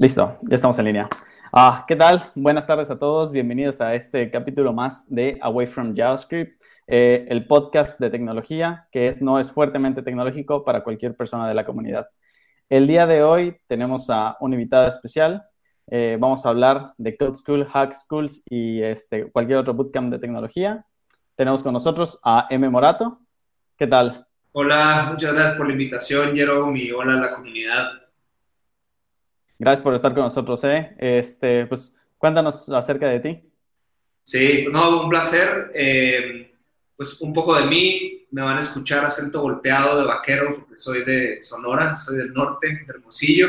Listo, ya estamos en línea. Ah, ¿Qué tal? Buenas tardes a todos. Bienvenidos a este capítulo más de Away from JavaScript, eh, el podcast de tecnología que es, no es fuertemente tecnológico para cualquier persona de la comunidad. El día de hoy tenemos a un invitado especial. Eh, vamos a hablar de Code School, Hack Schools y este, cualquier otro bootcamp de tecnología. Tenemos con nosotros a M. Morato. ¿Qué tal? Hola, muchas gracias por la invitación, Jerome, y hola a la comunidad. Gracias por estar con nosotros, ¿eh? Este, pues cuéntanos acerca de ti. Sí, no, un placer. Eh, pues un poco de mí, me van a escuchar acento golpeado de vaquero, porque soy de Sonora, soy del norte, de Hermosillo,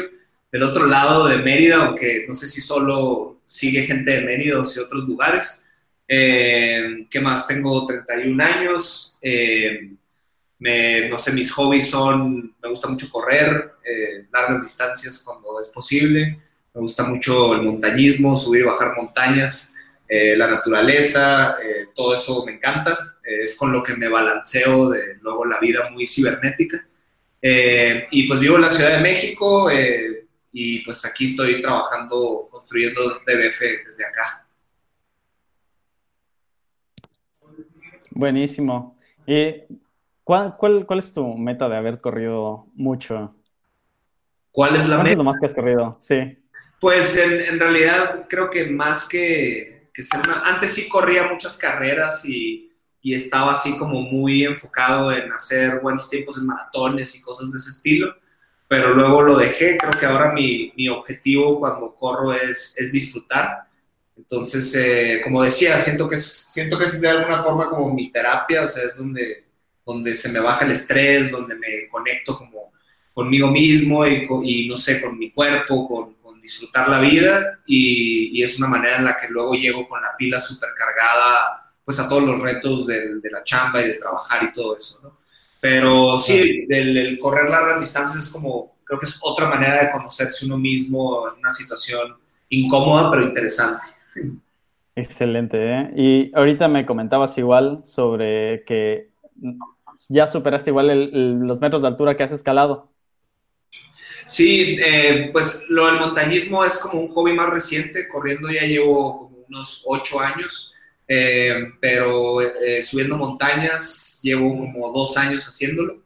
del otro lado de Mérida, aunque no sé si solo sigue gente de Mérida o si otros lugares. Eh, ¿Qué más? Tengo 31 años. Eh, me, no sé, mis hobbies son, me gusta mucho correr, eh, largas distancias cuando es posible, me gusta mucho el montañismo, subir y bajar montañas, eh, la naturaleza, eh, todo eso me encanta, es con lo que me balanceo de luego la vida muy cibernética. y pues vivo en la Ciudad de México y pues aquí estoy trabajando, construyendo DBF desde acá. Buenísimo. ¿Cuál, cuál, cuál es tu meta de haber corrido mucho? ¿Cuál es la meta? es lo más que has corrido? Sí. Pues en, en realidad creo que más que, que ser una... Antes sí corría muchas carreras y, y, estaba así como muy enfocado en hacer buenos tiempos en maratones y cosas de ese estilo, pero luego lo dejé. Creo que ahora mi, mi objetivo cuando corro es, es disfrutar. Entonces, eh, como decía, siento que, siento que es de alguna forma como mi terapia, o sea, es donde donde se me baja el estrés, donde me conecto como conmigo mismo y, no sé, con mi cuerpo, con, disfrutar la vida y, es una manera en la que luego llego con la pila súper cargada pues a todos los retos de, la chamba y de trabajar y todo eso, ¿no? Pero sí, el, correr largas distancias es como, creo que es otra manera de conocerse uno mismo en una situación incómoda pero interesante. Excelente, ¿eh? Y ahorita me comentabas igual sobre que ya superaste igual los metros de altura que has escalado. Sí, eh, pues lo del montañismo es como un hobby más reciente. Corriendo ya llevo como unos ocho años, eh, pero eh, subiendo montañas llevo como dos años haciéndolo.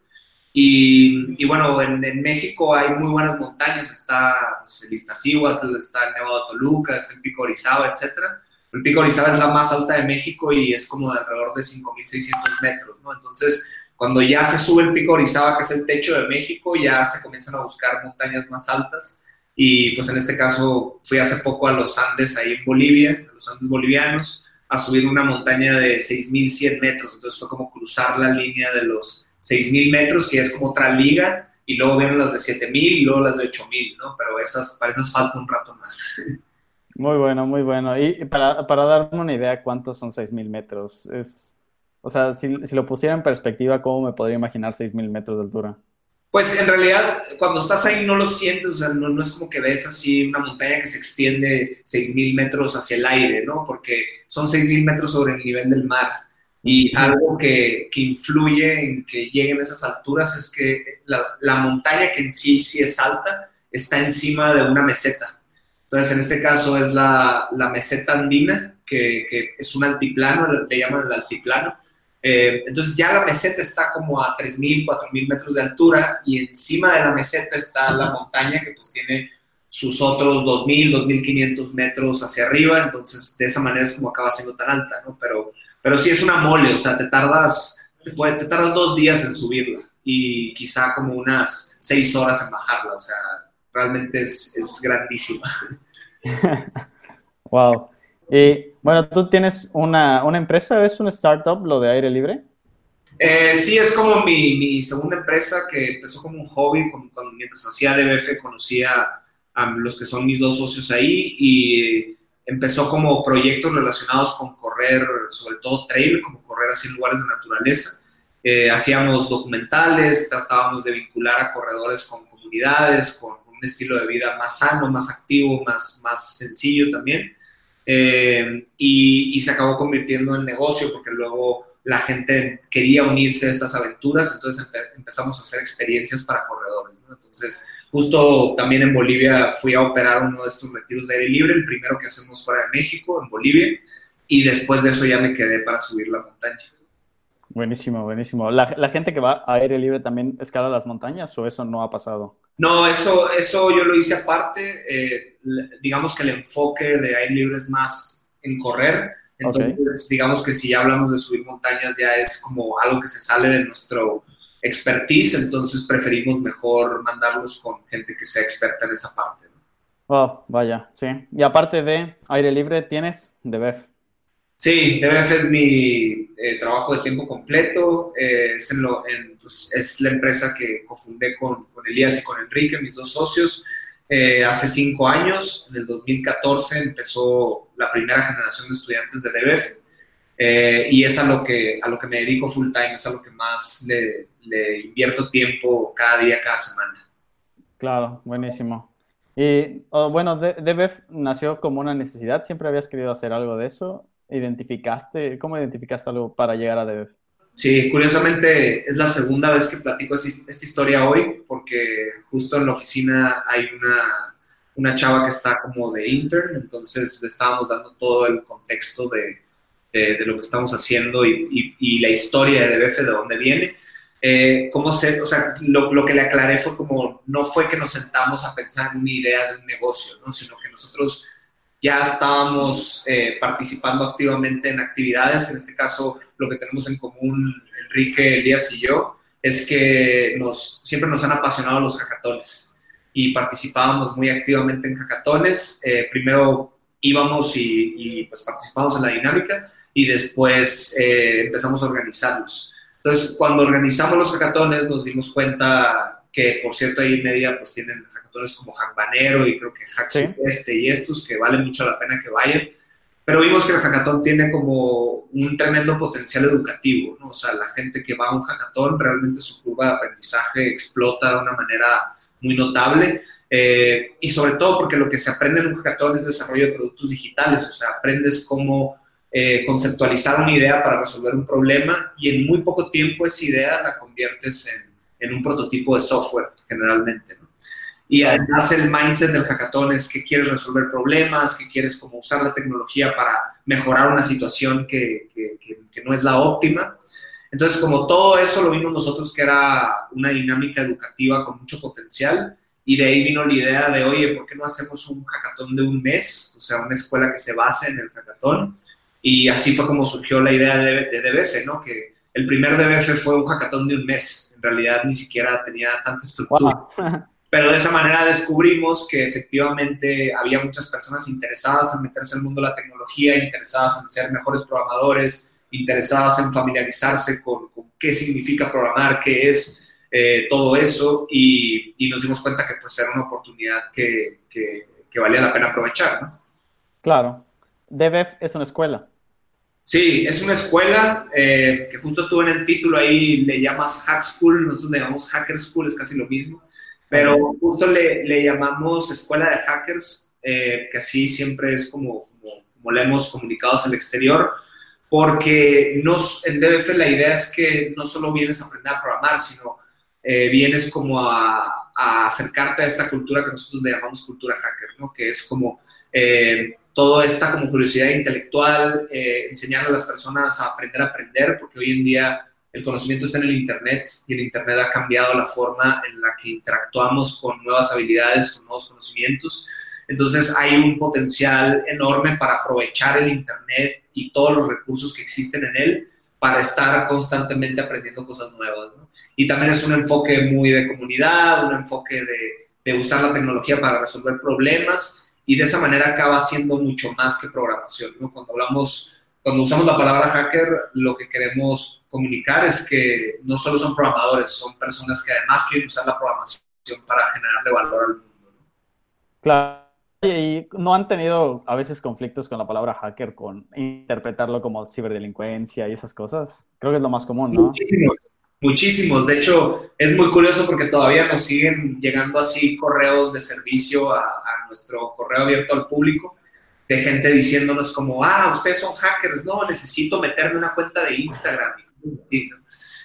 Y, bueno, en, México hay muy buenas montañas. Está pues, el Iztaccíhuatl, está el Nevado Toluca, está el Pico Orizaba, etcétera. El Pico Orizaba es la más alta de México y es como de alrededor de 5.600 metros, ¿no? Entonces, cuando ya se sube el Pico Orizaba, que es el techo de México, ya se comienzan a buscar montañas más altas. Y pues en este caso fui hace poco a los Andes, ahí en Bolivia, a los Andes bolivianos, a subir una montaña de 6.100 metros. Entonces fue como cruzar la línea de los 6.000 metros, que es como otra liga, y luego vienen las de 7.000 y luego las de 8.000, ¿no? Pero esas, para esas falta un rato más. Muy bueno, muy bueno. Y para, para darme una idea, ¿cuántos son 6.000 metros? Es, o sea, si, si, lo pusiera en perspectiva, ¿cómo me podría imaginar 6.000 metros de altura? Pues en realidad, cuando estás ahí no lo sientes, o sea, no, no es como que ves así una montaña que se extiende 6.000 metros hacia el aire, ¿no? Porque son 6.000 metros sobre el nivel del mar. Y algo que, que, influye en que lleguen a esas alturas es que la, la montaña que en sí sí es alta está encima de una meseta. Entonces, en este caso es la, la meseta andina, que, que, es un altiplano, le llaman el altiplano. Eh, entonces ya la meseta está como a 3.000, 4.000 metros de altura y encima de la meseta está la montaña que pues tiene sus otros 2.000, 2.500 metros hacia arriba, entonces de esa manera es como acaba siendo tan alta, ¿no? Pero, pero sí es una mole, o sea, te tardas, te, te tardas dos días en subirla y quizá como unas seis horas en bajarla, o sea, realmente es, es grandísima. wow. Y bueno, tú tienes una, una, empresa, ¿es un startup lo de aire libre? Eh, sí, es como mi, mi, segunda empresa que empezó como un hobby. mientras hacía DBF conocía a los que son mis dos socios ahí y empezó como proyectos relacionados con correr, sobre todo trail, como correr así en lugares de naturaleza. Eh, hacíamos documentales, tratábamos de vincular a corredores con comunidades, con estilo de vida más sano, más activo, más, más sencillo también. Eh, y, se acabó convirtiendo en negocio porque luego la gente quería unirse a estas aventuras, entonces empezamos a hacer experiencias para corredores. Entonces, justo también en Bolivia fui a operar uno de estos retiros de aire libre, el primero que hacemos fuera de México, en Bolivia, y después de eso ya me quedé para subir la montaña. Buenísimo, buenísimo. ¿La, la gente que va a aire libre también escala las montañas o eso no ha pasado? No, eso, eso yo lo hice aparte. Eh, digamos que el enfoque de aire libre es más en correr. Entonces, digamos que si ya hablamos de subir montañas, ya es como algo que se sale de nuestro expertise. Entonces, preferimos mejor mandarlos con gente que sea experta en esa parte. Oh, vaya, sí. Y aparte de aire libre, ¿tienes DBF? Sí, DBF es mi eh, trabajo de tiempo completo. Eh, es, pues, es, la empresa que cofundé con, Elías y con Enrique, mis dos socios, eh, hace cinco años. En el 2014 empezó la primera generación de estudiantes de DBF. y es a lo, que, a lo que me dedico full time, es a lo que más le, le invierto tiempo cada día, cada semana. Claro, buenísimo. Y oh, bueno, DBF nació como una necesidad. ¿Siempre habías querido hacer algo de eso? Identificaste? ¿Cómo identificaste algo para llegar a DBF? Sí, curiosamente es la segunda vez que platico esta historia hoy, porque justo en la oficina hay una, una chava que está como de intern, entonces le estábamos dando todo el contexto de, de, lo que estamos haciendo y, y, la historia de DBF, de dónde viene. Eh, ¿Cómo se, o sea, lo, lo, que le aclaré fue como, no fue que nos sentamos a pensar en una idea de un negocio, ¿no? sino que nosotros ya estábamos eh, participando activamente en actividades. En este caso, lo que tenemos en común, Enrique, Elías y yo, es que nos, siempre nos han apasionado los hackatones y participábamos muy activamente en hackatones. Eh, primero íbamos y, y, pues participábamos en la dinámica y después eh, empezamos a organizarlos. Entonces, cuando organizamos los hackatones nos dimos cuenta que por cierto ahí en media pues tienen hackatones como Hackbanero y creo que Hack este y estos que valen mucho la pena que vayan. Pero vimos que el hackathon tiene como un tremendo potencial educativo, ¿no? O sea, la gente que va a un hackathon realmente su curva de aprendizaje explota de una manera muy notable. Eh, y sobre todo porque lo que se aprende en un hackathon es desarrollo de productos digitales, o sea, aprendes cómo eh, conceptualizar una idea para resolver un problema y en muy poco tiempo esa idea la conviertes en en un prototipo de software generalmente. ¿no? Y además el mindset del hackathon es que quieres resolver problemas, que quieres como usar la tecnología para mejorar una situación que, que, que, no es la óptima. Entonces, como todo eso lo vimos nosotros que era una dinámica educativa con mucho potencial, y de ahí vino la idea de, oye, ¿por qué no hacemos un hackathon de un mes? O sea, una escuela que se base en el hackathon. Y así fue como surgió la idea de, de DBF, ¿no? Que el primer DBF fue un hackathon de un mes, en realidad ni siquiera tenía tanta estructura. Pero de esa manera descubrimos que efectivamente había muchas personas interesadas en meterse el mundo de la tecnología, interesadas en ser mejores programadores, interesadas en familiarizarse con, qué significa programar, qué es eh, todo eso, y, nos dimos cuenta que pues era una oportunidad que, que, valía la pena aprovechar. ¿no? Claro. DBF es una escuela. Sí, es una escuela eh, que justo tú en el título ahí le llamas Hack School, nosotros le llamamos Hacker School, es casi lo mismo, pero justo le, le llamamos Escuela de Hackers, eh, que así siempre es como, como, como le hemos comunicado hacia el exterior, porque nos, en DBF la idea es que no solo vienes a aprender a programar, sino eh, vienes como a, a, acercarte a esta cultura que nosotros le llamamos cultura hacker, ¿no? que es como toda esta como curiosidad intelectual, eh, enseñar a las personas a aprender a aprender, porque hoy en día el conocimiento está en el Internet y el Internet ha cambiado la forma en la que interactuamos con nuevas habilidades, con nuevos conocimientos. Entonces hay un potencial enorme para aprovechar el Internet y todos los recursos que existen en él para estar constantemente aprendiendo cosas nuevas. Y también es un enfoque muy de comunidad, un enfoque de, de usar la tecnología para resolver problemas y de esa manera acaba siendo mucho más que programación. ¿no? Cuando hablamos, cuando usamos la palabra hacker, lo que queremos comunicar es que no solo son programadores, son personas que además quieren usar la programación para generarle valor al mundo. ¿no? Claro. ¿Y no han tenido a veces conflictos con la palabra hacker, con interpretarlo como ciberdelincuencia y esas cosas? Creo que es lo más común, ¿no? Muchísimos, muchísimos. De hecho, es muy curioso porque todavía nos siguen llegando así correos de servicio a, nuestro correo abierto al público de gente diciéndonos como, ah, ustedes son hackers, no, necesito meterme una cuenta de Instagram.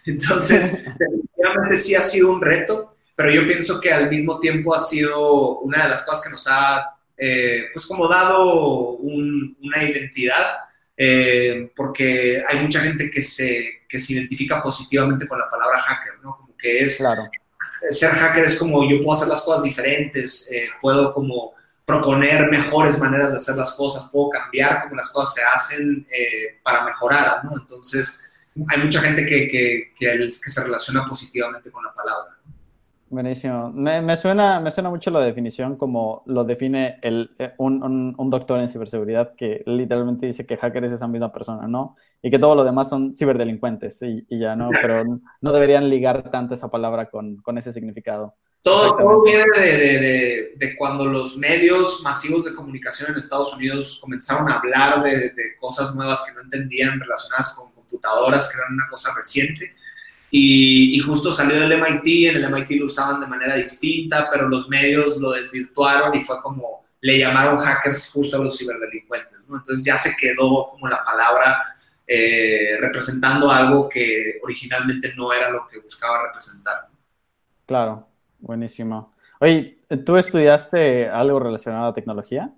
Entonces, definitivamente sí ha sido un reto, pero yo pienso que al mismo tiempo ha sido una de las cosas que nos ha, eh, pues como dado una identidad, eh, porque hay mucha gente que se, que se identifica positivamente con la palabra hacker, ¿no? Como que es, claro. ser hacker es como yo puedo hacer las cosas diferentes, eh, puedo como proponer mejores maneras de hacer las cosas, puedo cambiar cómo las cosas se hacen eh, para mejorar, ¿no? Entonces, hay mucha gente que, que, que, se relaciona positivamente con la palabra. Buenísimo. Me, me, suena, me suena mucho la definición como lo define el, eh, un, un, doctor en ciberseguridad que literalmente dice que hacker es esa misma persona, ¿no? Y que todo lo demás son ciberdelincuentes y, y ya, ¿no? Pero no deberían ligar tanto esa palabra con, con ese significado. Todo, viene de, de, cuando los medios masivos de comunicación en Estados Unidos comenzaron a hablar de, cosas nuevas que no entendían relacionadas con computadoras, que eran una cosa reciente. Y, y, justo salió del MIT, en el MIT lo usaban de manera distinta, pero los medios lo desvirtuaron y fue como, le llamaron hackers justo a los ciberdelincuentes, ¿no? Entonces ya se quedó como la palabra eh, representando algo que originalmente no era lo que buscaba representar. Claro, Buenísimo. Oye, ¿tú estudiaste algo relacionado a tecnología?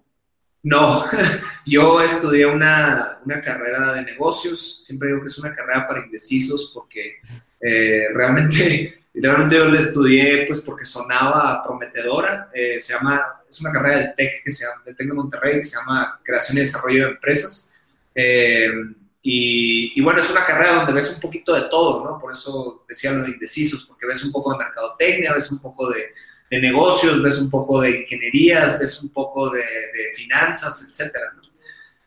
No, yo estudié una, una, carrera de negocios. Siempre digo que es una carrera para indecisos porque eh, realmente, literalmente yo la estudié pues porque sonaba prometedora. Eh, se llama, es una carrera del TEC que se llama, del TEC de Monterrey que se llama Creación y Desarrollo de Empresas. Eh, y, bueno, es una carrera donde ves un poquito de todo, ¿no? Por eso decía lo de indecisos, porque ves un poco de mercadotecnia, ves un poco de, negocios, ves un poco de ingenierías, ves un poco de, finanzas, etcétera, ¿no?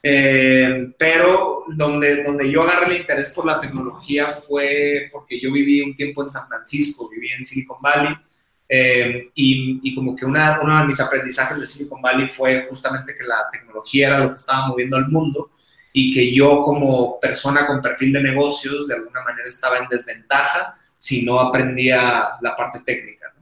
Eh, pero donde, donde yo agarré el interés por la tecnología fue porque yo viví un tiempo en San Francisco, viví en Silicon Valley, eh, y, y, como que una, uno de mis aprendizajes de Silicon Valley fue justamente que la tecnología era lo que estaba moviendo al mundo y que yo como persona con perfil de negocios de alguna manera estaba en desventaja si no aprendía la parte técnica.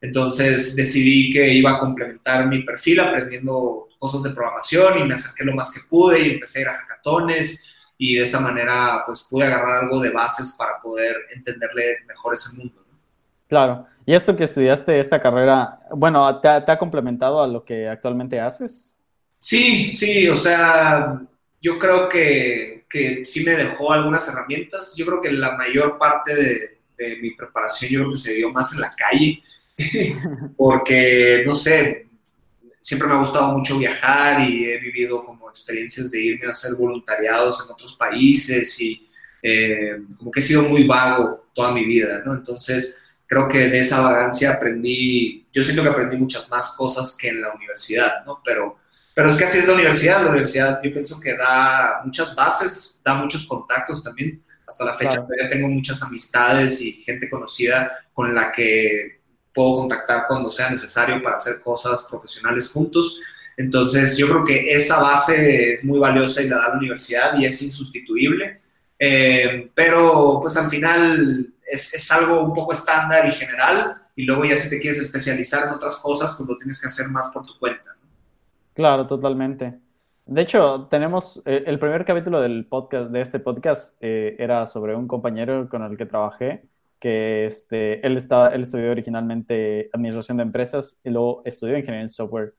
Entonces decidí que iba a complementar mi perfil aprendiendo cosas de programación y me acerqué lo más que pude y empecé a ir a hackatones y de esa manera pues pude agarrar algo de bases para poder entenderle mejor ese mundo. Claro. ¿Y esto que estudiaste, esta carrera, bueno, ¿te ¿te ha complementado a lo que actualmente haces? Sí, sí, o sea, yo creo que, que, sí me dejó algunas herramientas. Yo creo que la mayor parte de, de mi preparación yo creo que se dio más en la calle, porque, no sé, siempre me ha gustado mucho viajar y he vivido como experiencias de irme a hacer voluntariados en otros países y eh, como que he sido muy vago toda mi vida, ¿no? Entonces, creo que de esa vagancia aprendí, yo siento que aprendí muchas más cosas que en la universidad, ¿no? Pero pero es que así es la universidad. La universidad yo pienso que da muchas bases, da muchos contactos también. Hasta la fecha todavía tengo muchas amistades y gente conocida con la que puedo contactar cuando sea necesario para hacer cosas profesionales juntos. Entonces yo creo que esa base es muy valiosa y la da la universidad y es insustituible. Eh, pero pues al final es, es, algo un poco estándar y general y luego ya si te quieres especializar en otras cosas pues lo tienes que hacer más por tu cuenta. Claro, totalmente. De hecho, tenemos eh, el primer capítulo del podcast, de este podcast, eh, era sobre un compañero con el que trabajé, que este, él, estaba, él estudió originalmente administración de empresas y luego estudió ingeniería en software,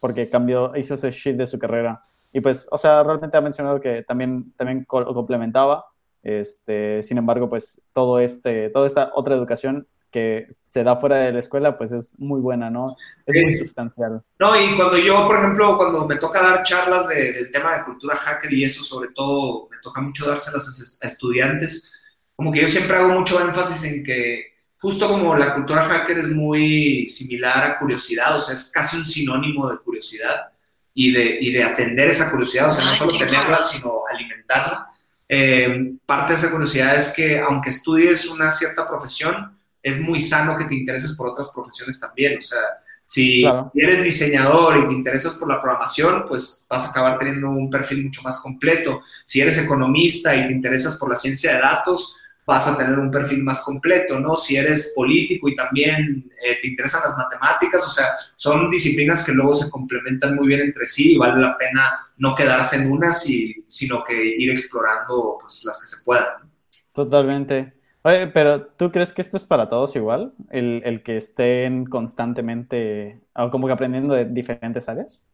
porque cambió, hizo ese shift de su carrera. Y pues, o sea, realmente ha mencionado que también, también complementaba, este, sin embargo, pues todo este, toda esta otra educación que se da fuera de la escuela, pues es muy buena, ¿no? Es muy sustancial. No, y cuando yo, por ejemplo, cuando me toca dar charlas del tema de cultura hacker y eso, sobre todo, me toca mucho dárselas a, estudiantes, como que yo siempre hago mucho énfasis en que justo como la cultura hacker es muy similar a curiosidad, o sea, es casi un sinónimo de curiosidad y de, y de atender esa curiosidad, o sea, no solo tenerla, sino alimentarla. Eh, parte de esa curiosidad es que aunque estudies una cierta profesión, es muy sano que te intereses por otras profesiones también. O sea, si eres diseñador y te interesas por la programación, pues vas a acabar teniendo un perfil mucho más completo. Si eres economista y te interesas por la ciencia de datos, vas a tener un perfil más completo, ¿no? Si eres político y también eh, te interesan las matemáticas, o sea, son disciplinas que luego se complementan muy bien entre sí y vale la pena no quedarse en unas, y, sino que ir explorando pues, las que se puedan. Totalmente. Oye, pero ¿tú crees que esto es para todos igual? El, el que estén constantemente, o como que aprendiendo de diferentes áreas?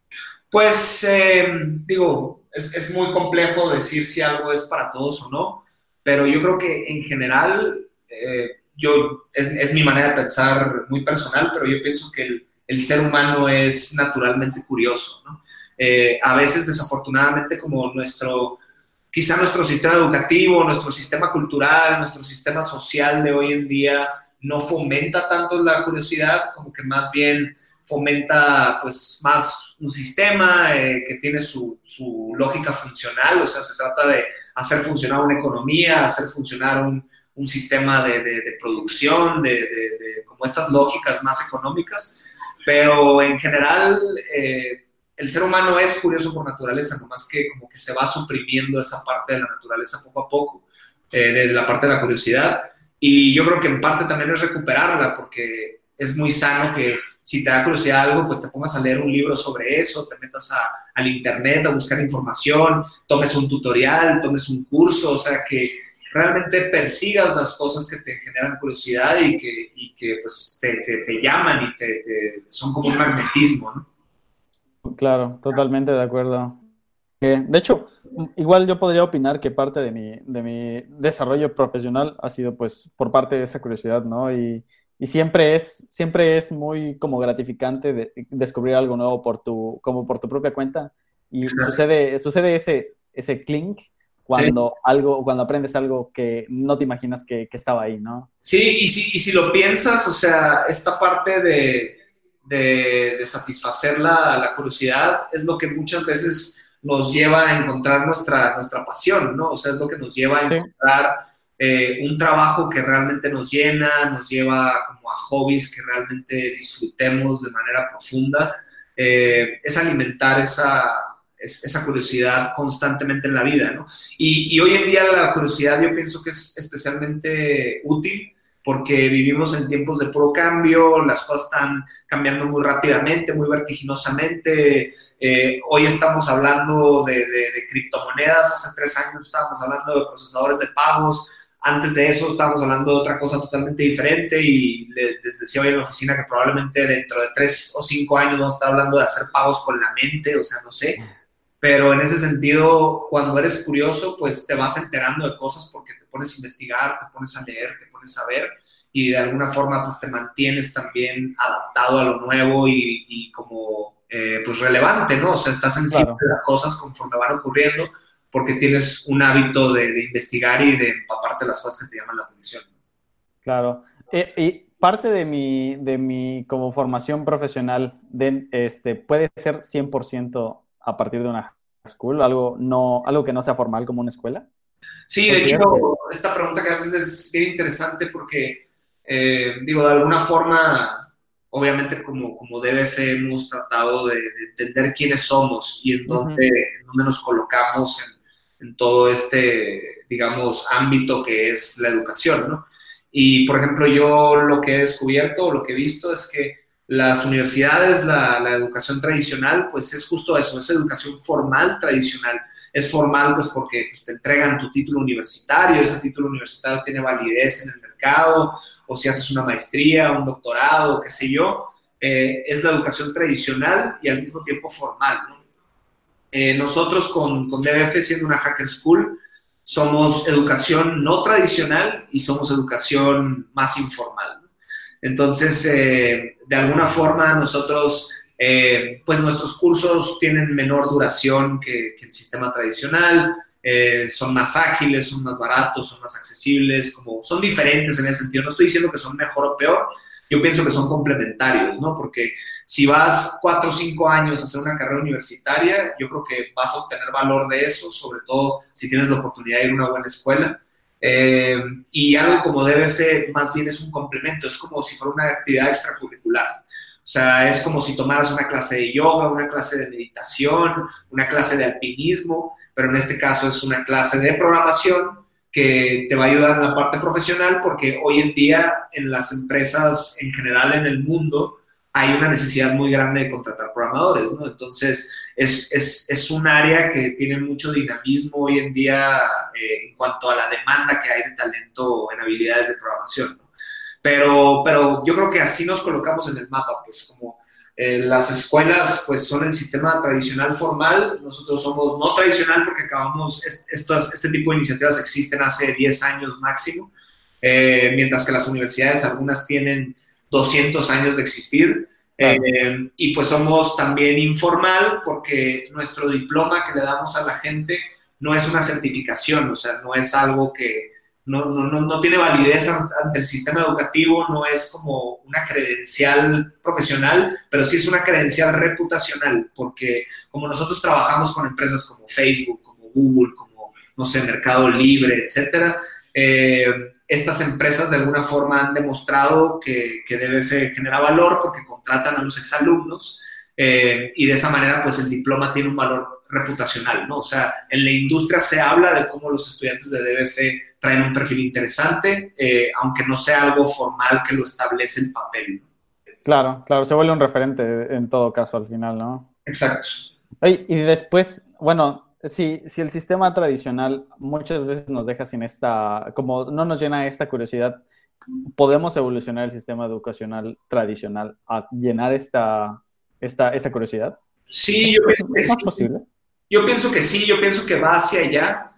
Pues, eh, digo, es, es muy complejo decir si algo es para todos o no pero yo creo que en general, eh, yo, es, mi manera de pensar muy personal, pero yo pienso que el, ser humano es naturalmente curioso, eh, a veces, desafortunadamente, como nuestro, quizá nuestro sistema educativo, nuestro sistema cultural, nuestro sistema social de hoy en día no fomenta tanto la curiosidad, como que más bien fomenta pues más un sistema eh, que tiene su, lógica funcional, o sea, se trata de hacer funcionar una economía, hacer funcionar un, sistema de, producción, de, como estas lógicas más económicas, pero en general eh, el ser humano es curioso por naturaleza, nomás que como que se va suprimiendo esa parte de la naturaleza poco a poco, eh, de la parte de la curiosidad, y yo creo que en parte también es recuperarla, porque es muy sano que si te da curiosidad algo, pues te pongas a leer un libro sobre eso, te metas a, al internet a buscar información, tomes un tutorial, tomes un curso, o sea, que realmente persigas las cosas que te generan curiosidad y que, y que pues, te, te, te, llaman y te, son como un magnetismo, ¿no? Claro, totalmente de acuerdo. Eh, de hecho, igual yo podría opinar que parte de mi, de mi desarrollo profesional ha sido pues por parte de esa curiosidad, ¿no? Y siempre es, siempre es muy como gratificante de, descubrir algo nuevo por tu, como por tu propia cuenta. Y sucede, sucede ese, ese clink cuando, sí. algo, cuando aprendes algo que no te imaginas que, que, estaba ahí, ¿no? Sí, y si, y si lo piensas, o sea, esta parte de, de, de satisfacer la, la, curiosidad es lo que muchas veces nos lleva a encontrar nuestra, nuestra pasión, ¿no? O sea, es lo que nos lleva a encontrar... Sí eh, un trabajo que realmente nos llena, nos lleva como a hobbies que realmente disfrutemos de manera profunda, eh, es alimentar esa, esa curiosidad constantemente en la vida, ¿no? Y, hoy en día la curiosidad yo pienso que es especialmente útil porque vivimos en tiempos de puro cambio, las cosas están cambiando muy rápidamente, muy vertiginosamente. Eh, hoy estamos hablando de, de, de, criptomonedas, hace tres años estábamos hablando de procesadores de pagos, antes de eso estábamos hablando de otra cosa totalmente diferente y les decía hoy en la oficina que probablemente dentro de tres o cinco años vamos a estar hablando de hacer pagos con la mente, o sea, no sé. Pero en ese sentido, cuando eres curioso, pues te vas enterando de cosas porque te pones a investigar, te pones a leer, te pones a ver y de alguna forma pues te mantienes también adaptado a lo nuevo y, y como eh, pues relevante, ¿no? O sea, estás encima claro. de las cosas conforme van ocurriendo porque tienes un hábito de, de, investigar y de empaparte las cosas que te llaman la atención. Claro. Eh, y parte de mi, de mi como formación profesional de, este, puede ser 100% a partir de una school, algo, no, algo que no sea formal como una escuela. Sí, de hecho, esta pregunta que haces es bien interesante porque, eh, digo, de alguna forma, obviamente como, como DBF hemos tratado de, de entender quiénes somos y en dónde, uh -huh. dónde nos colocamos en en todo este, digamos, ámbito que es la educación, ¿no? Y, por ejemplo, yo lo que he descubierto, lo que he visto es que las universidades, la, la, educación tradicional, pues es justo eso, es educación formal tradicional. Es formal pues porque pues, te entregan tu título universitario, ese título universitario tiene validez en el mercado, o si haces una maestría, un doctorado, qué sé yo, eh, es la educación tradicional y al mismo tiempo formal, ¿no? Eh, nosotros con, con DBF, siendo una hacker school, somos educación no tradicional y somos educación más informal. Entonces, eh, de alguna forma, nosotros, eh, pues nuestros cursos tienen menor duración que, el sistema tradicional, eh, son más ágiles, son más baratos, son más accesibles, como son diferentes en ese sentido. No estoy diciendo que son mejor o peor, yo pienso que son complementarios, ¿no? Porque si vas cuatro o cinco años a hacer una carrera universitaria, yo creo que vas a obtener valor de eso, sobre todo si tienes la oportunidad de ir a una buena escuela. Eh, y algo como DBF más bien es un complemento, es como si fuera una actividad extracurricular. O sea, es como si tomaras una clase de yoga, una clase de meditación, una clase de alpinismo, pero en este caso es una clase de programación que te va a ayudar en la parte profesional porque hoy en día en las empresas en general en el mundo hay una necesidad muy grande de contratar programadores, ¿no? Entonces, es, es, es un área que tiene mucho dinamismo hoy en día eh, en cuanto a la demanda que hay de talento en habilidades de programación, ¿no? Pero, pero yo creo que así nos colocamos en el mapa, pues como eh, las escuelas pues son el sistema tradicional formal, nosotros somos no tradicional porque acabamos, estos, este tipo de iniciativas existen hace 10 años máximo, eh, mientras que las universidades algunas tienen 200 años de existir. Eh, y pues somos también informal porque nuestro diploma que le damos a la gente no es una certificación, o sea, no es algo que, no, no, no, tiene validez ante el sistema educativo, no es como una credencial profesional, pero sí es una credencial reputacional, porque como nosotros trabajamos con empresas como Facebook, como Google, como, no sé, Mercado Libre, etcétera, eh, estas empresas de alguna forma han demostrado que, que DBF genera valor porque contratan a los exalumnos eh, y de esa manera pues el diploma tiene un valor reputacional, ¿no? O sea, en la industria se habla de cómo los estudiantes de DBF traen un perfil interesante, eh, aunque no sea algo formal que lo establece el papel. Claro, claro, se vuelve un referente en todo caso al final, ¿no? Exacto. y después, bueno, si, si el sistema tradicional muchas veces nos deja sin esta, como no nos llena esta curiosidad, ¿podemos evolucionar el sistema educacional tradicional a llenar esta, esta, esta curiosidad? Sí, yo pienso que sí. posible? Yo pienso que sí, yo pienso que va hacia allá.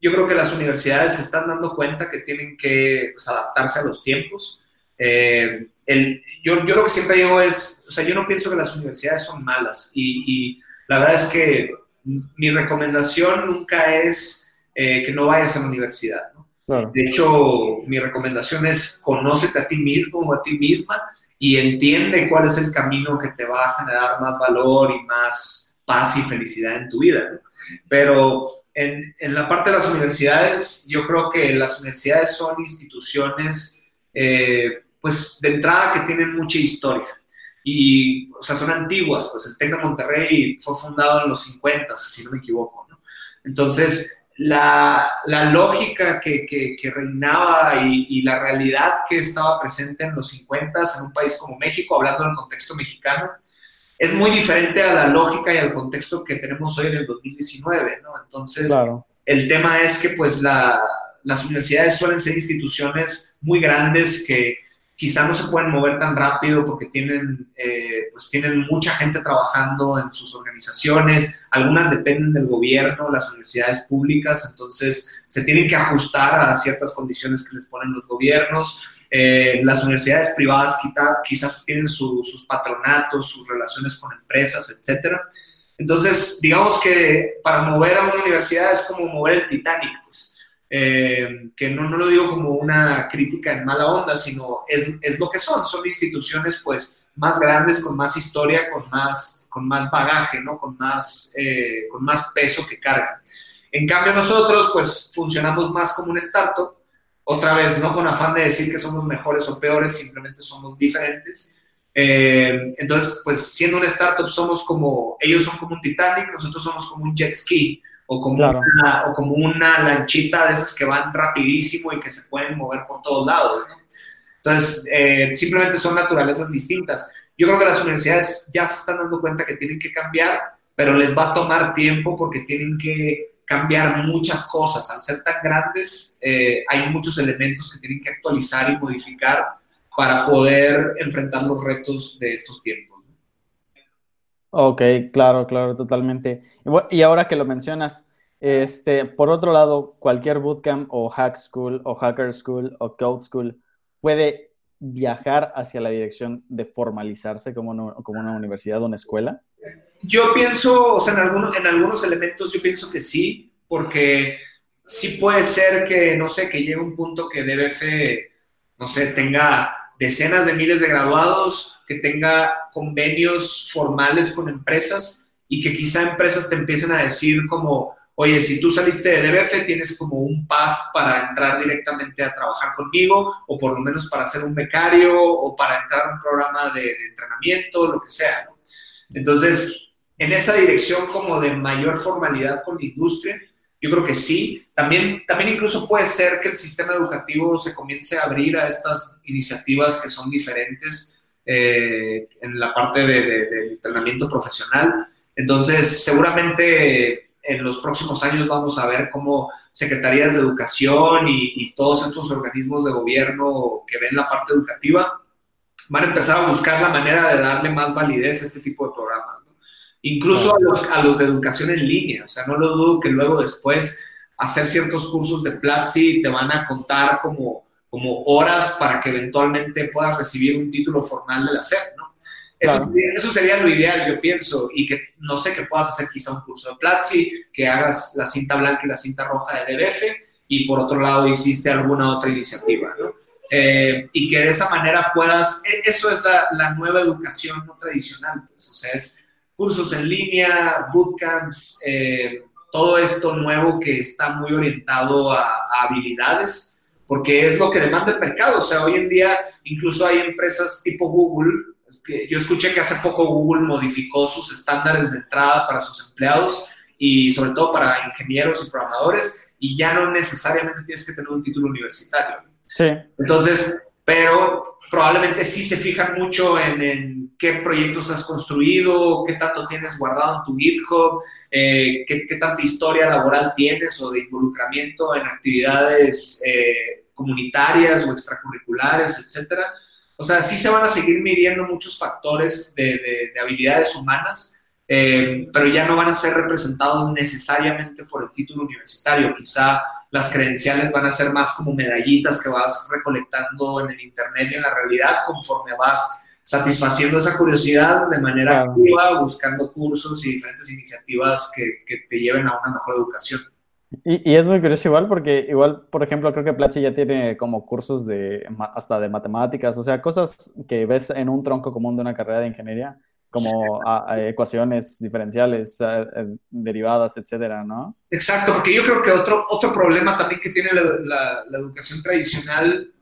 Yo creo que las universidades se están dando cuenta que tienen que pues, adaptarse a los tiempos. Eh, el, yo, yo, lo que siempre digo es, o sea, yo no pienso que las universidades son malas y, y la verdad es que mi recomendación nunca es eh, que no vayas a la universidad. ¿no? De hecho, mi recomendación es conócete a ti mismo o a ti misma y entiende cuál es el camino que te va a generar más valor y más paz y felicidad en tu vida. Pero en, en, la parte de las universidades, yo creo que las universidades son instituciones, eh, pues de entrada que tienen mucha historia y, o sea, son antiguas, pues el TEC de Monterrey fue fundado en los 50, si no me equivoco, ¿no? Entonces, la, la lógica que, que, reinaba y, y, la realidad que estaba presente en los 50 en un país como México, hablando del contexto mexicano, es muy diferente a la lógica y al contexto que tenemos hoy en el 2019, ¿no? Entonces, el tema es que pues la, las universidades suelen ser instituciones muy grandes que quizá no se pueden mover tan rápido porque tienen, eh, pues tienen mucha gente trabajando en sus organizaciones, algunas dependen del gobierno, las universidades públicas, entonces se tienen que ajustar a ciertas condiciones que les ponen los gobiernos. Eh, las universidades privadas quizás tienen sus patronatos, sus relaciones con empresas, etcétera. Entonces, digamos que para mover a una universidad es como mover el Titanic, pues eh, que no, no, lo digo como una crítica en mala onda, sino es, es, lo que son, son instituciones pues más grandes, con más historia, con más, con más bagaje, ¿no? con, más, eh, con más peso que cargan. En cambio nosotros pues funcionamos más como un startup, otra vez no con afán de decir que somos mejores o peores, simplemente somos diferentes. Eh, entonces, pues siendo un startup somos como, ellos son como un Titanic, nosotros somos como un jet ski o como, una, o como una lanchita de esas que van rapidísimo y que se pueden mover por todos lados. Entonces, eh, simplemente son naturalezas distintas. Yo creo que las universidades ya se están dando cuenta que tienen que cambiar, pero les va a tomar tiempo porque tienen que cambiar muchas cosas. Al ser tan grandes, eh, hay muchos elementos que tienen que actualizar y modificar para poder enfrentar los retos de estos tiempos. Ok, claro, claro, totalmente. Y ahora que lo mencionas, este, por otro lado, cualquier bootcamp o hack school o hacker school o code school puede viajar hacia la dirección de formalizarse como, como una universidad o una escuela. Yo pienso, o sea, en algunos, en algunos elementos yo pienso que sí, porque sí puede ser que, no sé, que llegue un punto que DBF, no sé, tenga decenas de miles de graduados, que tenga convenios formales con empresas y que quizá empresas te empiecen a decir como, oye, si tú saliste de DBF, tienes como un path para entrar directamente a trabajar conmigo, o por lo menos para ser un becario, o para entrar a un programa de, entrenamiento, lo que sea. Entonces, en esa dirección como de mayor formalidad con la industria, yo creo que sí. También, también incluso puede ser que el sistema educativo se comience a abrir a estas iniciativas que son diferentes eh, en la parte de, de, entrenamiento profesional. Entonces, seguramente en los próximos años vamos a ver cómo secretarías de educación y, todos estos organismos de gobierno que ven la parte educativa van a empezar a buscar la manera de darle más validez a este tipo de programas incluso a los, a los de educación en línea. O sea, no lo dudo que luego después hacer ciertos cursos de Platzi te van a contar como, como horas para que eventualmente puedas recibir un título formal de la SEP, ¿no? Eso, eso, sería lo ideal, yo pienso, y que no sé, que puedas hacer quizá un curso de Platzi, que hagas la cinta blanca y la cinta roja de DBF, y por otro lado hiciste alguna otra iniciativa, ¿no? Eh, y que de esa manera puedas, e, eso es la, la nueva educación no tradicional, pues, o sea, es cursos en línea, bootcamps, eh, todo esto nuevo que está muy orientado a, habilidades, porque es lo que demanda el mercado. O sea, hoy en día incluso hay empresas tipo Google. yo escuché que hace poco Google modificó sus estándares de entrada para sus empleados y sobre todo para ingenieros y programadores y ya no necesariamente tienes que tener un título universitario. Sí. Entonces, pero probablemente sí se fijan mucho en, qué proyectos has construido, qué tanto tienes guardado en tu GitHub, eh, qué, tanta historia laboral tienes o de involucramiento en actividades eh, comunitarias o extracurriculares, etcétera. O sea, sí se van a seguir midiendo muchos factores de, habilidades humanas, eh, pero ya no van a ser representados necesariamente por el título universitario. Quizá las credenciales van a ser más como medallitas que vas recolectando en el Internet y en la realidad conforme vas satisfaciendo esa curiosidad de manera activa, buscando cursos y diferentes iniciativas que, que, te lleven a una mejor educación. Y, y, es muy curioso igual porque igual, por ejemplo, creo que Platzi ya tiene como cursos de hasta de matemáticas, o sea, cosas que ves en un tronco común de una carrera de ingeniería como a, ecuaciones diferenciales, derivadas, etcétera, ¿no? Exacto, porque yo creo que otro, otro problema también que tiene la, la, educación tradicional,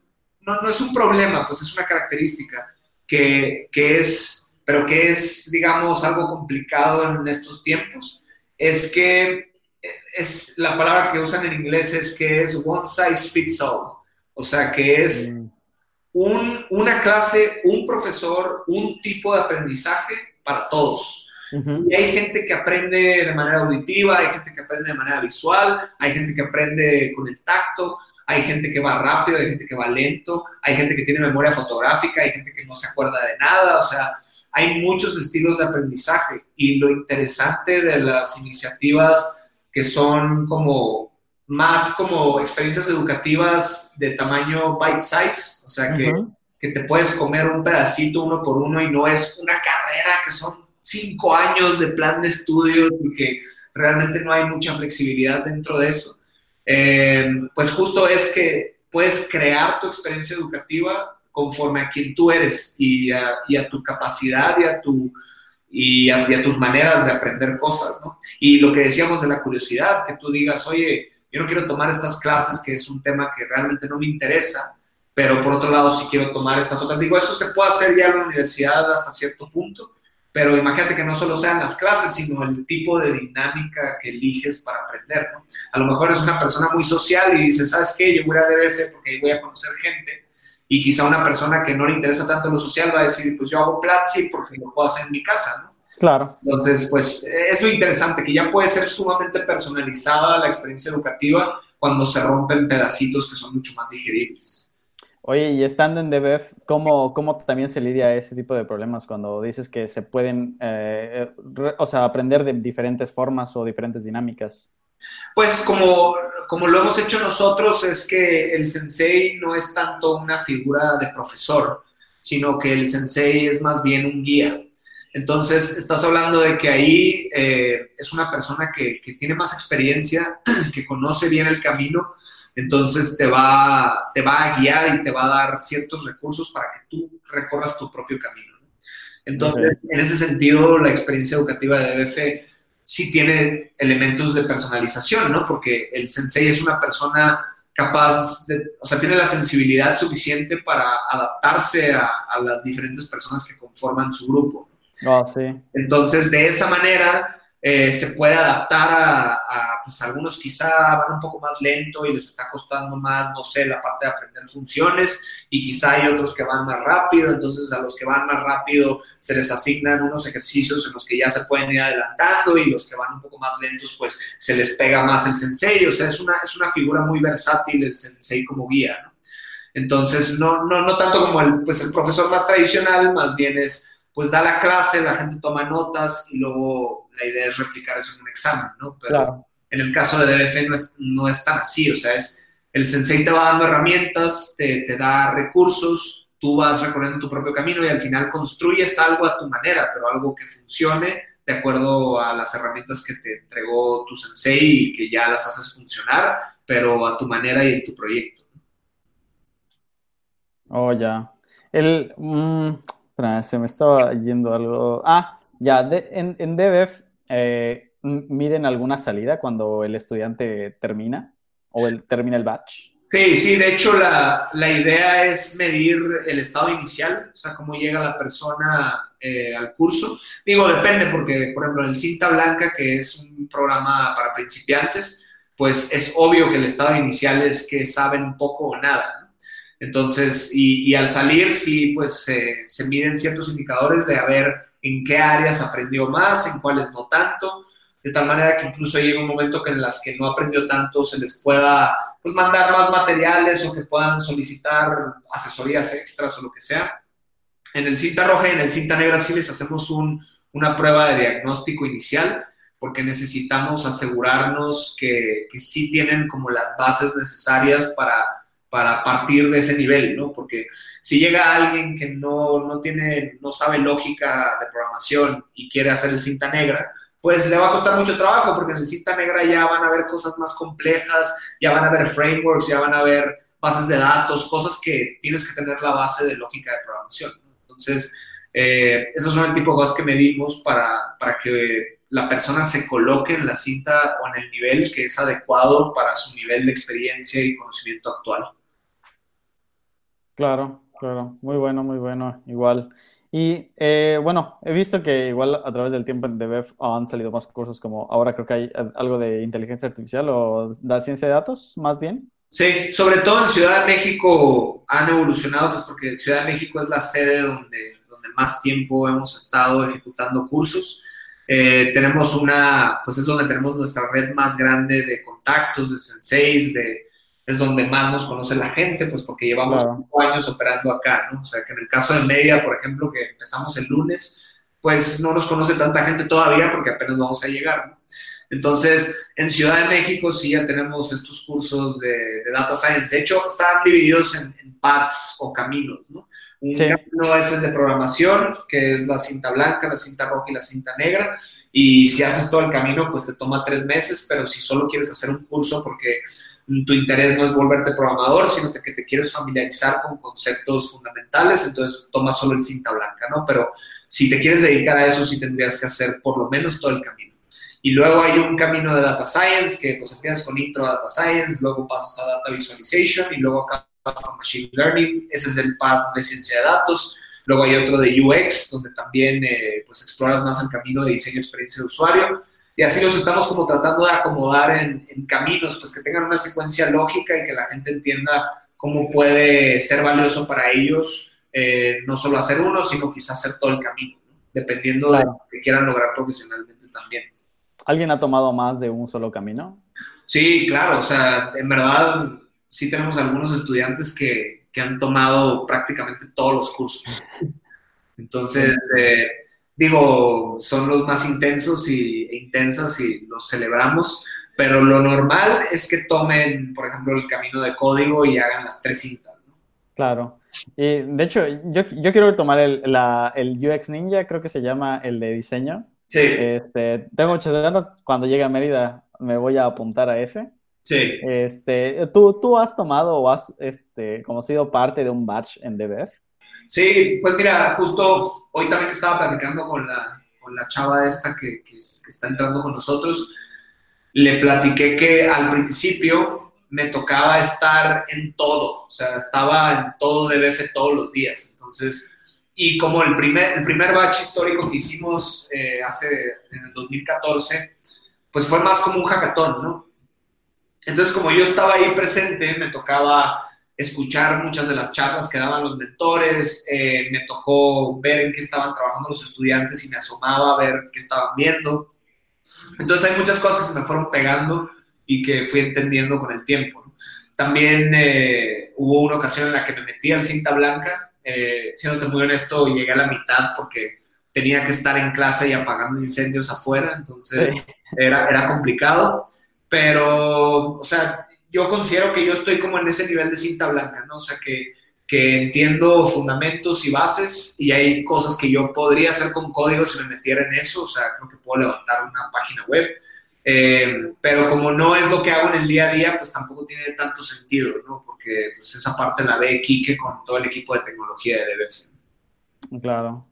no, no, es un problema, pues es una característica que, que, es, pero que es, digamos, algo complicado en estos tiempos, es que es la palabra que usan en inglés es que es one size fits all, o sea, que es... Mm. un, una clase, un profesor, un tipo de aprendizaje para todos. Y hay gente que aprende de manera auditiva, hay gente que aprende de manera visual, hay gente que aprende con el tacto, hay gente que va rápido, hay gente que va lento, hay gente que tiene memoria fotográfica, hay gente que no se acuerda de nada, o sea, hay muchos estilos de aprendizaje y lo interesante de las iniciativas que son como más como experiencias educativas de tamaño bite size, o sea que, que, te puedes comer un pedacito uno por uno y no es una carrera que son cinco años de plan de estudio y que realmente no hay mucha flexibilidad dentro de eso. Eh, pues justo es que puedes crear tu experiencia educativa conforme a quien tú eres y a, y a tu capacidad y a tu y a, y a, tus maneras de aprender cosas, ¿no? Y lo que decíamos de la curiosidad, que tú digas, oye, yo no quiero tomar estas clases, que es un tema que realmente no me interesa, pero por otro lado sí quiero tomar estas otras. Digo, eso se puede hacer ya en la universidad hasta cierto punto, pero imagínate que no solo sean las clases, sino el tipo de dinámica que eliges para aprender, ¿no? A lo mejor es una persona muy social y dices, ¿sabes qué? Yo voy a DBF porque ahí voy a conocer gente, y quizá una persona que no le interesa tanto lo social va a decir, pues yo hago Platzi porque lo puedo hacer en mi casa, ¿no? Claro. Entonces, pues es lo interesante, que ya puede ser sumamente personalizada la experiencia educativa cuando se rompen pedacitos que son mucho más digeribles. Oye, y estando en DBF, ¿cómo, ¿cómo, también se lidia ese tipo de problemas cuando dices que se pueden, eh, o sea, aprender de diferentes formas o diferentes dinámicas? Pues como, como lo hemos hecho nosotros, es que el sensei no es tanto una figura de profesor, sino que el sensei es más bien un guía. Entonces, estás hablando de que ahí eh, es una persona que, tiene más experiencia, que conoce bien el camino, entonces te va, te va a guiar y te va a dar ciertos recursos para que tú recorras tu propio camino. Entonces, en ese sentido, la experiencia educativa de DBF sí tiene elementos de personalización, ¿no? Porque el sensei es una persona capaz de, o sea, tiene la sensibilidad suficiente para adaptarse a, a las diferentes personas que conforman su grupo. Ah, Entonces, de esa manera, eh, se puede adaptar a, pues algunos quizá van un poco más lento y les está costando más, no sé, la parte de aprender funciones y quizá hay otros que van más rápido, entonces a los que van más rápido se les asignan unos ejercicios en los que ya se pueden ir adelantando y los que van un poco más lentos pues se les pega más el sensei, o sea, es una, es una figura muy versátil el sensei como guía, ¿no? Entonces, no, no, no tanto como el, pues el profesor más tradicional, más bien es pues da la clase, la gente toma notas y luego la idea es replicar eso en un examen, ¿no? Pero en el caso de DBF no es, no es tan así, o sea, es el sensei te va dando herramientas, te, te da recursos, tú vas recorriendo tu propio camino y al final construyes algo a tu manera, pero algo que funcione de acuerdo a las herramientas que te entregó tu sensei y que ya las haces funcionar, pero a tu manera y en tu proyecto. Oh, ya. El, mm, se me estaba yendo algo. Ah, ya, en, en DBF eh, miden alguna salida cuando el estudiante termina o el, termina el batch. Sí, sí, de hecho la, la, idea es medir el estado inicial, o sea, cómo llega la persona eh, al curso. Digo, depende, porque, por ejemplo, en el Cinta Blanca, que es un programa para principiantes, pues es obvio que el estado inicial es que saben poco o nada. Entonces, y, al salir, sí, pues se miden ciertos indicadores de a ver en qué áreas aprendió más, en cuáles no tanto, de tal manera que incluso llega un momento que en las que no aprendió tanto se les pueda pues, mandar más materiales o que puedan solicitar asesorías extras o lo que sea. En el cinta roja y en el cinta negra sí les hacemos una prueba de diagnóstico inicial porque necesitamos asegurarnos que, que sí tienen como las bases necesarias para para partir de ese nivel, ¿no? Porque si llega alguien que no, no, tiene, no sabe lógica de programación y quiere hacer el cinta negra, pues le va a costar mucho trabajo, porque en el cinta negra ya van a ver cosas más complejas, ya van a ver frameworks, ya van a ver bases de datos, cosas que tienes que tener la base de lógica de programación. Entonces, eh, esos son el tipo de cosas que medimos para, para que la persona se coloque en la cinta o en el nivel que es adecuado para su nivel de experiencia y conocimiento actual. Claro, claro, muy bueno, muy bueno, igual. Y eh, bueno, he visto que igual a través del tiempo en DBF han salido más cursos como ahora creo que hay algo de inteligencia artificial o de ciencia de datos, más bien. Sí, sobre todo en Ciudad de México han evolucionado, pues porque Ciudad de México es la sede donde, donde más tiempo hemos estado ejecutando cursos. Eh, tenemos una, pues es donde tenemos nuestra red más grande de contactos, de senseis, de, es donde más nos conoce la gente, pues porque llevamos cinco años operando acá, ¿no? O sea, que en el caso de Media, por ejemplo, que empezamos el lunes, pues no nos conoce tanta gente todavía porque apenas vamos a llegar, ¿no? Entonces, en Ciudad de México sí ya tenemos estos cursos de, Data Science. De hecho, están divididos en, paths o caminos, ¿no? Un camino es el de programación, que es la cinta blanca, la cinta roja y la cinta negra. Y si haces todo el camino, pues te toma tres meses, pero si solo quieres hacer un curso porque tu interés no es volverte programador, sino que te quieres familiarizar con conceptos fundamentales, entonces tomas solo el cinta blanca, ¿no? Pero si te quieres dedicar a eso, sí tendrías que hacer por lo menos todo el camino. Y luego hay un camino de Data Science, que pues empiezas con Intro Data Science, luego pasas a Data Visualization y luego acabas con Machine Learning, ese es el path de ciencia de datos. Luego hay otro de UX, donde también eh, pues exploras más el camino de diseño experiencia de usuario y así los estamos como tratando de acomodar en, caminos, pues que tengan una secuencia lógica y que la gente entienda cómo puede ser valioso para ellos eh, no solo hacer uno, sino quizás hacer todo el camino, dependiendo de lo que quieran lograr profesionalmente también. ¿Alguien ha tomado más de un solo camino? Sí, claro, o sea, en verdad sí tenemos algunos estudiantes que, que han tomado prácticamente todos los cursos. Entonces, eh, digo, son los más intensos y, e intensas y los celebramos, pero lo normal es que tomen, por ejemplo, el camino de código y hagan las tres cintas. ¿no? Claro. Y de hecho, yo, yo quiero tomar el, la, el, UX Ninja, creo que se llama el de diseño. Sí. Este, tengo muchas ganas, cuando llegue a Mérida me voy a apuntar a ese. Sí. Este, ¿tú, ¿Tú has tomado o has este, como sido parte de un batch en DBF? Sí, pues mira, justo hoy también que estaba platicando con la, con la chava esta que, está entrando con nosotros, le platiqué que al principio me tocaba estar en todo, o sea, estaba en todo de BF todos los días. Entonces, y como el primer, el primer batch histórico que hicimos eh, hace, en el 2014, pues fue más como un hackathon, ¿no? Entonces, como yo estaba ahí presente, me tocaba escuchar muchas de las charlas que daban los mentores, eh, me tocó ver en qué estaban trabajando los estudiantes y me asomaba a ver qué estaban viendo. Entonces hay muchas cosas que se me fueron pegando y que fui entendiendo con el tiempo. También eh, hubo una ocasión en la que me metí al cinta blanca, eh, siéndote muy honesto, llegué a la mitad porque tenía que estar en clase y apagando incendios afuera, entonces era, era complicado, pero, o sea, yo considero que yo estoy como en ese nivel de cinta blanca, ¿no? O sea, que, que entiendo fundamentos y bases y hay cosas que yo podría hacer con código si me metiera en eso, o sea, creo que puedo levantar una página web, eh, pero como no es lo que hago en el día a día, pues tampoco tiene tanto sentido, ¿no? Porque pues esa parte la ve Kike con todo el equipo de tecnología de DBF. Claro.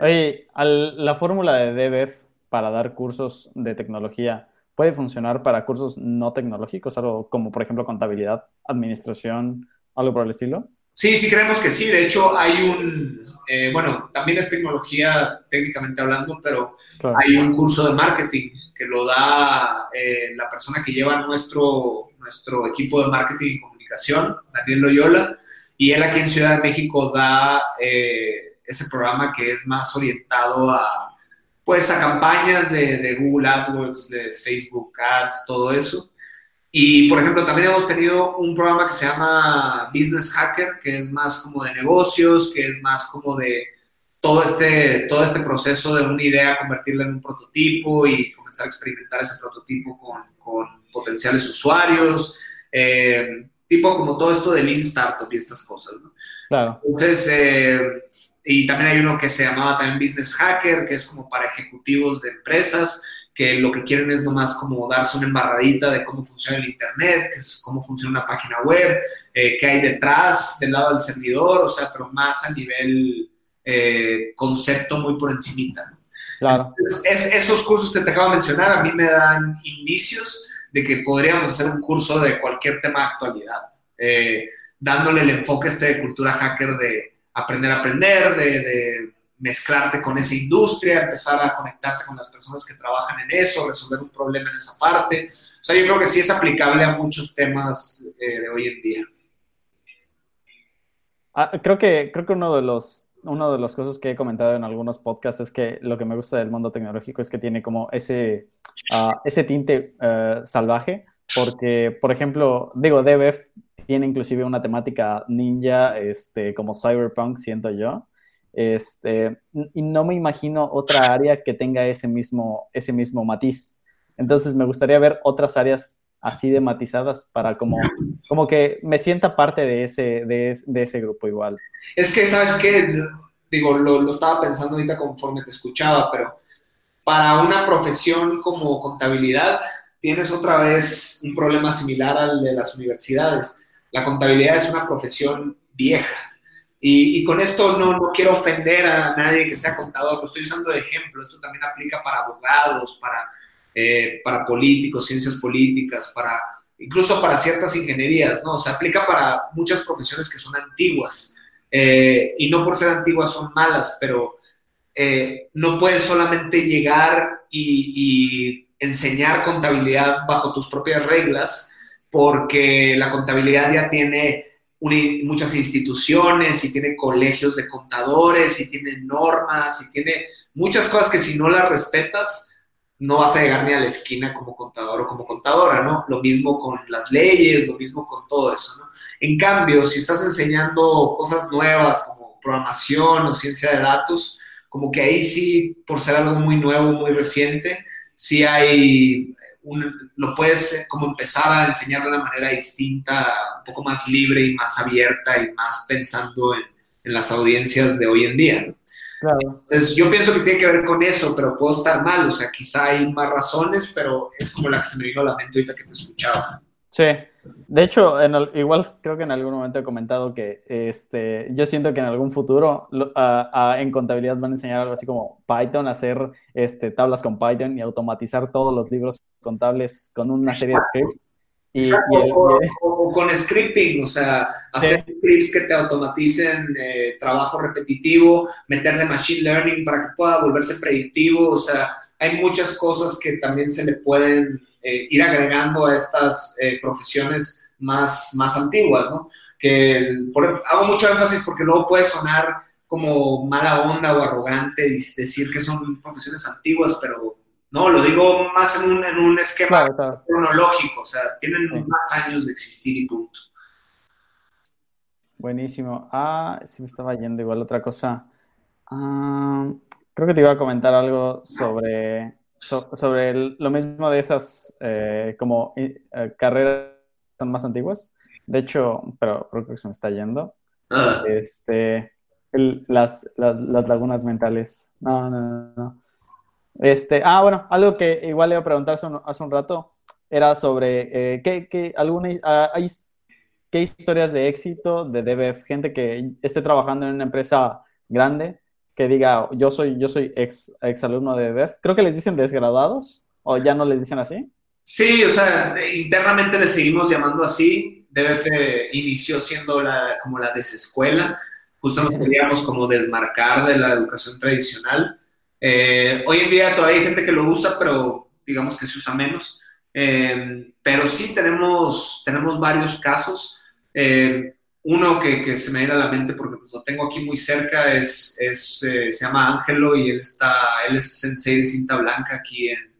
Oye, la fórmula de DBF para dar cursos de tecnología, puede funcionar para cursos no tecnológicos, algo como por ejemplo contabilidad, administración, algo por el estilo? Sí, sí creemos que sí. De hecho, hay un, eh, bueno, también es tecnología técnicamente hablando, pero hay un curso de marketing que lo da eh, la persona que lleva nuestro, nuestro equipo de marketing y comunicación, Daniel Loyola, y él aquí en Ciudad de México da eh, ese programa que es más orientado a pues a campañas de, Google AdWords, de Facebook Ads, todo eso. Y, por ejemplo, también hemos tenido un programa que se llama Business Hacker, que es más como de negocios, que es más como de todo este, todo este proceso de una idea, convertirla en un prototipo y comenzar a experimentar ese prototipo con, con potenciales usuarios, eh, tipo como todo esto de Lean Startup y estas cosas, ¿no? Claro. Entonces, eh, y también hay uno que se llamaba también Business Hacker, que es como para ejecutivos de empresas, que lo que quieren es nomás como darse una embarradita de cómo funciona el Internet, que es cómo funciona una página web, eh, qué hay detrás del lado del servidor, o sea, pero más a nivel eh, concepto muy por encimita. Claro. es, esos cursos que te acabo de mencionar a mí me dan indicios de que podríamos hacer un curso de cualquier tema de actualidad, eh, dándole el enfoque este de cultura hacker de aprender a aprender, de, mezclarte con esa industria, empezar a conectarte con las personas que trabajan en eso, resolver un problema en esa parte. O sea, yo creo que sí es aplicable a muchos temas eh, de hoy en día. Ah, creo, que, creo que uno de los una de las cosas que he comentado en algunos podcasts es que lo que me gusta del mundo tecnológico es que tiene como ese, ah, ese tinte eh, salvaje, porque, por ejemplo, digo, DBF tiene inclusive una temática ninja, este, como cyberpunk, siento yo. Este, y no me imagino otra área que tenga ese mismo, ese mismo matiz. Entonces me gustaría ver otras áreas así de matizadas para como, como que me sienta parte de ese, de, ese grupo igual. Es que, ¿sabes qué? Digo, lo, lo estaba pensando ahorita conforme te escuchaba, pero para una profesión como contabilidad, tienes otra vez un problema similar al de las universidades la contabilidad es una profesión vieja. Y, con esto no, no, quiero ofender a nadie que sea contador, lo estoy usando de ejemplo, esto también aplica para abogados, para, eh, para políticos, ciencias políticas, para incluso para ciertas ingenierías, ¿no? O sea, aplica para muchas profesiones que son antiguas. Eh, y no por ser antiguas son malas, pero eh, no puedes solamente llegar y enseñar contabilidad bajo tus propias reglas porque la contabilidad ya tiene muchas instituciones y tiene colegios de contadores y tiene normas y tiene muchas cosas que si no las respetas, no vas a llegar ni a la esquina como contador o como contadora, ¿no? Lo mismo con las leyes, lo mismo con todo eso, ¿no? En cambio, si estás enseñando cosas nuevas como programación o ciencia de datos, como que ahí sí, por ser algo muy nuevo, muy reciente, sí hay lo puedes como empezar a enseñar de una manera distinta, un poco más libre y más abierta y más pensando en, las audiencias de hoy en día. Claro. Entonces, yo pienso que tiene que ver con eso, pero puedo estar mal, o sea, quizá hay más razones, pero es como la que se me vino a la mente ahorita que te escuchaba. Sí, de hecho, igual creo que en algún momento he comentado que este, yo siento que en algún futuro en contabilidad van a enseñar algo así como Python, hacer este, tablas con Python y automatizar todos los libros contables con una serie de scripts. Y, o, con scripting, o sea, hacer scripts que te automaticen eh, trabajo repetitivo, meterle machine learning para que pueda volverse predictivo, o sea, hay muchas cosas que también se le pueden eh, ir agregando a estas eh, profesiones más, más antiguas, ¿no? Que hago mucho énfasis porque luego puede sonar como mala onda o arrogante decir que son profesiones antiguas, pero no, lo digo más en un, en un esquema cronológico, o sea, tienen más años de existir y punto. Buenísimo. Ah, sí me estaba yendo igual otra cosa. Ah, creo que te iba a comentar algo sobre, sobre lo mismo de esas eh, como eh, carreras más antiguas. De hecho, pero creo que se me está yendo. Ah. Este, las, las, las, lagunas mentales. No, no, no, no. Este, ah, bueno, algo que igual le iba a preguntar hace un, rato era sobre eh, ¿qué, qué, alguna, ah, hay, qué historias de éxito de DBF, gente que esté trabajando en una empresa grande, que diga, yo soy, yo soy ex, ex alumno de DBF. Creo que les dicen desgraduados, o ya no les dicen así. Sí, o sea, internamente le seguimos llamando así. DBF inició siendo la, como la desescuela. Justo nos queríamos como desmarcar de la educación tradicional. Eh, hoy en día todavía hay gente que lo usa, pero digamos que se usa menos. Eh, pero sí tenemos, tenemos varios casos. Eh, uno que, se me viene a la mente porque pues, lo tengo aquí muy cerca es, es se llama Ángelo y él, está, él es sensei de cinta blanca aquí en,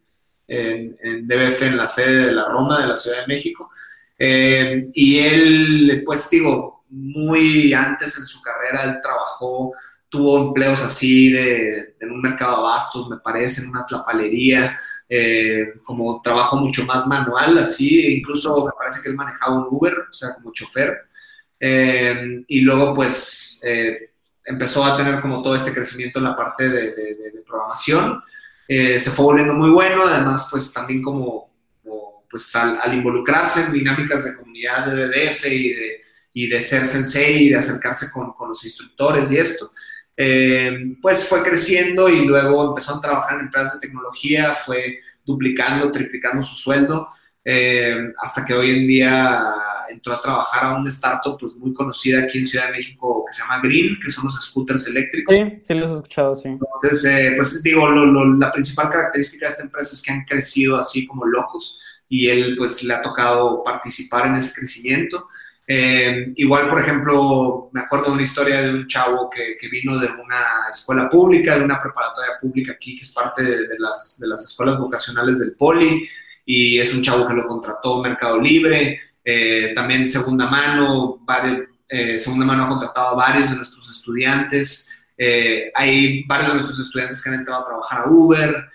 en, en, DBF, en la sede de la Roma, de la Ciudad de México. y él, pues digo, muy antes en su carrera, él trabajó tuvo empleos así de, en un mercado de abastos, me parece, en una tlapalería, eh, como trabajo mucho más manual, así, incluso me parece que él manejaba un Uber, o sea, como chofer. Eh, y luego, pues, eh, empezó a tener como todo este crecimiento en la parte de, programación. se fue volviendo muy bueno, además, pues, también como, pues, al, involucrarse en dinámicas de comunidad de DDF y de, y de ser sensei y de acercarse con, con los instructores y esto, eh, pues fue creciendo y luego empezó a trabajar en empresas de tecnología, fue duplicando, triplicando su sueldo, eh, hasta que hoy en día entró a trabajar a una startup pues muy conocida aquí en Ciudad de México que se llama Green, que son los scooters eléctricos. Sí, sí los he escuchado, sí. Entonces, eh, pues digo, la principal característica de esta empresa es que han crecido así como locos y él pues le ha tocado participar en ese crecimiento. Eh, igual, por ejemplo, me acuerdo de una historia de un chavo que, vino de una escuela pública, de una preparatoria pública aquí, que es parte de, las, de las escuelas vocacionales del Poli, y es un chavo que lo contrató Mercado Libre, eh, también segunda mano, varios, eh, segunda mano ha contratado a varios de nuestros estudiantes, hay varios de nuestros estudiantes que han entrado a trabajar a Uber,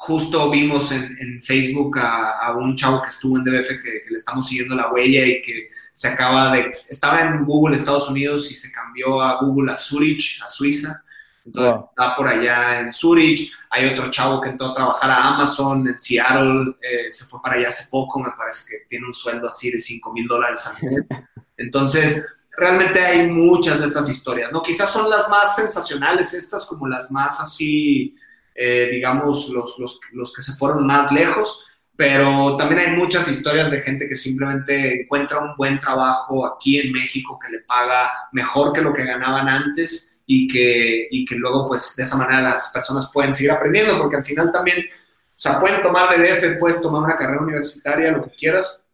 justo vimos en, Facebook a, un chavo que estuvo en DBF que, le estamos siguiendo la huella y que se acaba de, estaba en Google Estados Unidos y se cambió a Google a Zurich, a Suiza. Entonces está por allá en Zurich. Hay otro chavo que entró a trabajar a Amazon en Seattle, eh, se fue para allá hace poco, me parece que tiene un sueldo así de 5 mil dólares al mes. Entonces, realmente hay muchas de estas historias, ¿no? Quizás son las más sensacionales, estas como las más así eh, digamos, los, los, los, que se fueron más lejos, pero también hay muchas historias de gente que simplemente encuentra un buen trabajo aquí en México que le paga mejor que lo que ganaban antes y que, y que luego, pues, de esa manera las personas pueden seguir aprendiendo, porque al final también, o sea, pueden tomar DDF, puedes tomar una carrera universitaria, lo que quieras,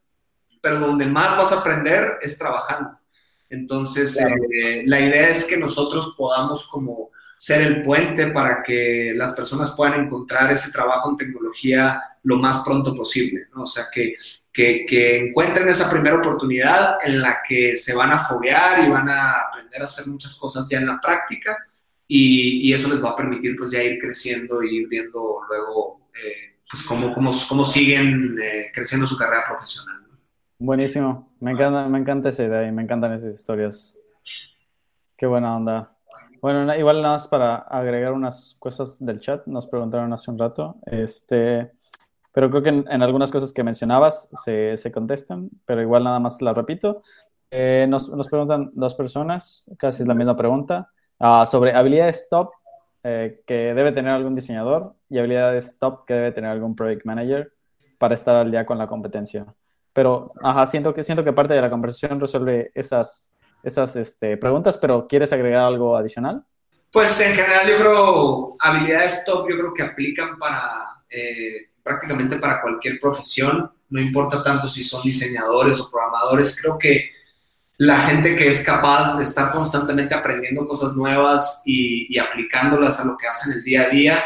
pero donde más vas a aprender es trabajando. Entonces, eh, la idea es que nosotros podamos como ser el puente para que las personas puedan encontrar ese trabajo en tecnología lo más pronto posible, ¿no? O sea, que, que, encuentren esa primera oportunidad en la que se van a foguear y van a aprender a hacer muchas cosas ya en la práctica y, eso les va a permitir pues ya ir creciendo y ir viendo luego eh, pues cómo, cómo, cómo siguen eh, creciendo su carrera profesional. Buenísimo, me encanta, me encanta esa idea y me encantan esas historias. Qué buena onda. Bueno, igual nada más para agregar unas cosas del chat, nos preguntaron hace un rato, este, pero creo que en, algunas cosas que mencionabas se, se, contestan, pero igual nada más la repito. Eh, nos, nos, preguntan dos personas, casi es la misma pregunta, uh, sobre habilidades top eh, que debe tener algún diseñador y habilidades top que debe tener algún project manager. para estar al día con la competencia. Pero, ajá, siento que, siento que parte de la conversación resuelve esas, esas este, preguntas, pero ¿quieres agregar algo adicional? Pues en general yo creo, habilidades top yo creo que aplican para eh, prácticamente para cualquier profesión, no importa tanto si son diseñadores o programadores, creo que la gente que es capaz de estar constantemente aprendiendo cosas nuevas y, aplicándolas a lo que hacen el día a día,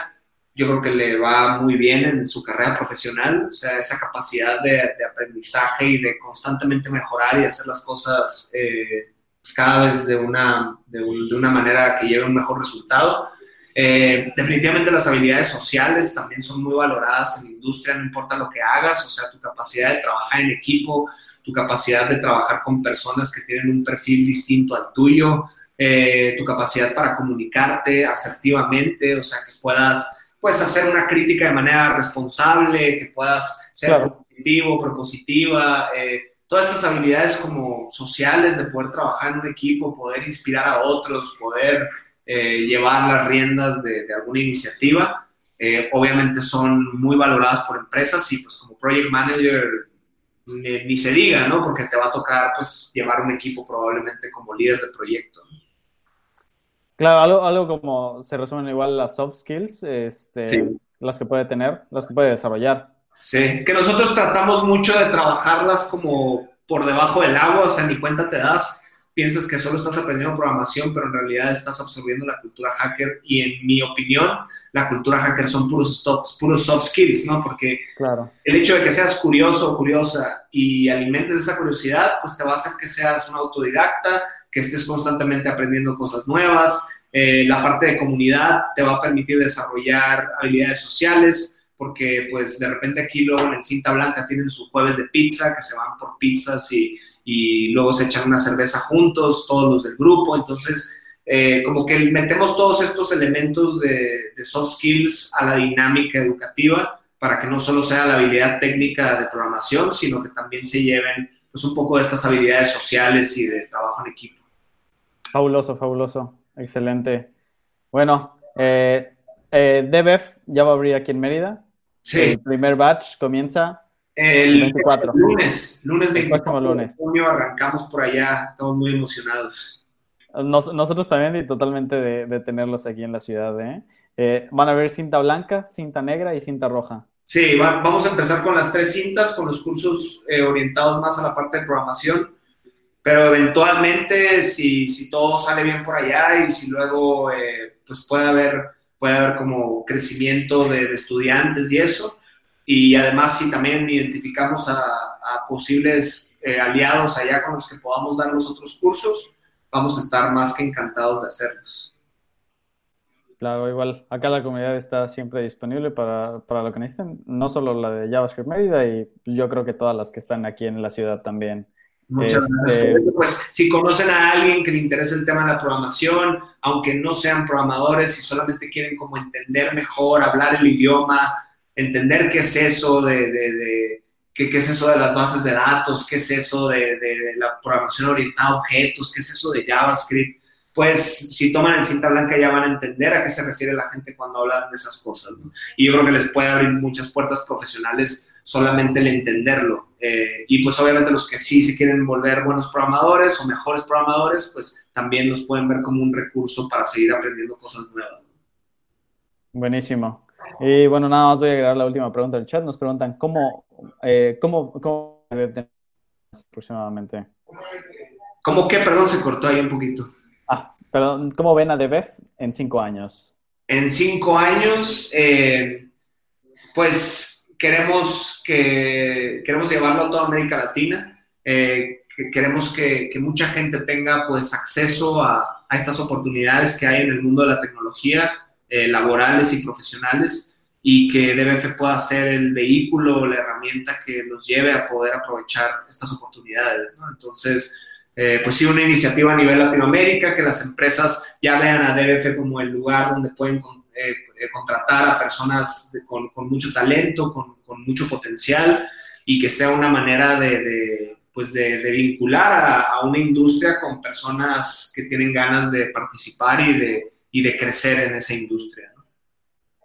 yo creo que le va muy bien en su carrera profesional, o sea, esa capacidad de, aprendizaje y de constantemente mejorar y hacer las cosas eh, pues, cada vez de una, de, una manera que lleve un mejor resultado. Eh, definitivamente las habilidades sociales también son muy valoradas en la industria, no importa lo que hagas, o sea, tu capacidad de trabajar en equipo, tu capacidad de trabajar con personas que tienen un perfil distinto al tuyo, eh, tu capacidad para comunicarte asertivamente, o sea, que puedas pues, hacer una crítica de manera responsable, que puedas ser positivo, propositiva, eh, todas estas habilidades como sociales de poder trabajar en un equipo, poder inspirar a otros, poder eh, llevar las riendas de, alguna iniciativa, obviamente son muy valoradas por empresas y pues como project manager ni, se diga, ¿no? Porque te va a tocar, pues, llevar un equipo probablemente como líder de proyecto. Claro, algo, algo como se resumen igual las soft skills, este, las que puede tener, las que puede desarrollar. Sí, que nosotros tratamos mucho de trabajarlas como por debajo del agua, o sea, ni cuenta te das, piensas que solo estás aprendiendo programación, pero en realidad estás absorbiendo la cultura hacker y en mi opinión, la cultura hacker son puros, puros soft skills, ¿no? Porque claro. el hecho de que seas curioso o curiosa y alimentes esa curiosidad, pues te va a hacer que seas un autodidacta, que estés constantemente aprendiendo cosas nuevas. Eh, la parte de comunidad te va a permitir desarrollar habilidades sociales, porque pues de repente aquí luego en Cinta Blanca tienen su jueves de pizza, que se van por pizzas y, y luego se echan una cerveza juntos, todos los del grupo. Entonces, eh, como que metemos todos estos elementos de, soft skills a la dinámica educativa para que no solo sea la habilidad técnica de programación, sino que también se lleven pues, un poco de estas habilidades sociales y de trabajo en equipo. Fabuloso, fabuloso, excelente. Bueno, eh, eh DBF ya va a abrir aquí en Mérida. Sí. El primer batch comienza el 24. lunes, lunes 24 lunes. arrancamos por allá, estamos muy emocionados nosotros también y totalmente de, tenerlos aquí en la ciudad. ¿eh? ¿eh? van a ver cinta blanca, cinta negra y cinta roja. Sí, vamos a empezar con las tres cintas, con los cursos eh, orientados más a la parte de programación, pero eventualmente si, si todo sale bien por allá y si luego eh, pues puede haber, puede haber como crecimiento de, estudiantes y eso, y además si también identificamos a, a posibles aliados allá con los que podamos dar los otros cursos, vamos a estar más que encantados de hacerlos. Claro, igual, acá la comunidad está siempre disponible para, lo que necesiten, no solo la de JavaScript Mérida, y yo creo que todas las que están aquí en la ciudad también. Muchas este, gracias. Pues si conocen a alguien que le interesa el tema de la programación, aunque no sean programadores y solamente quieren como entender mejor, hablar el idioma, entender qué es eso de ¿Qué, es eso de las bases de datos? ¿Qué es eso de, la programación orientada a objetos? ¿Qué es eso de JavaScript? Pues si toman el cinta blanca ya van a entender a qué se refiere la gente cuando hablan de esas cosas. Y yo creo que les puede abrir muchas puertas profesionales solamente el entenderlo. Eh, y pues obviamente los que sí se quieren volver buenos programadores o mejores programadores, pues también los pueden ver como un recurso para seguir aprendiendo cosas nuevas. Buenísimo. Y bueno, nada más voy a agregar la última pregunta del chat. Nos preguntan cómo, eh, cómo, cómo aproximadamente. ¿Cómo qué? Perdón, se cortó ahí un poquito. Ah, perdón, ¿cómo ven a DBF en cinco años? En cinco años, eh, pues queremos, que, queremos llevarlo a toda América Latina. Eh, queremos que, que, mucha gente tenga pues acceso a, a estas oportunidades que hay en el mundo de la tecnología eh, laborales y profesionales y que DBF pueda ser el vehículo, la herramienta que nos lleve a poder aprovechar estas oportunidades. Entonces, eh, pues sí, una iniciativa a nivel Latinoamérica, que las empresas ya vean a DBF como el lugar donde pueden eh, contratar a personas con, mucho talento, con, mucho potencial y que sea una manera de, pues de, vincular a, a, una industria con personas que tienen ganas de participar y de, y de crecer en esa industria.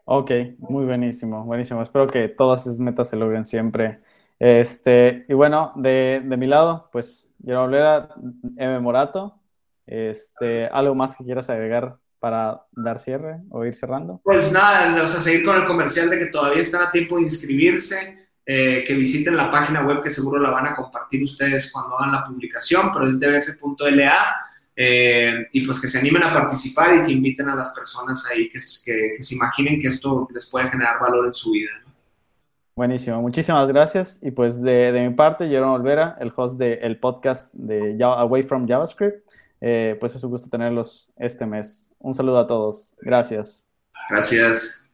Ok, muy buenísimo, buenísimo. Espero que todas esas metas se logren siempre. Este, y bueno, de, de mi lado, pues yo a M. Morato. Este, ¿Algo más que quieras agregar para dar cierre o ir cerrando? Pues nada, o sea, seguir con el comercial de que todavía están a tiempo de inscribirse, eh, que visiten la página web que seguro la van a compartir ustedes cuando hagan la publicación, pero es dbf.la. Eh, y pues que se animen a participar y que inviten a las personas ahí que, que, se imaginen que esto les puede generar valor en su vida. Buenísimo, muchísimas gracias. Y pues de, de mi parte, Jerome Olvera, el host del podcast de Away from JavaScript. Eh, pues es un gusto tenerlos este mes. Un saludo a todos. Gracias. Gracias.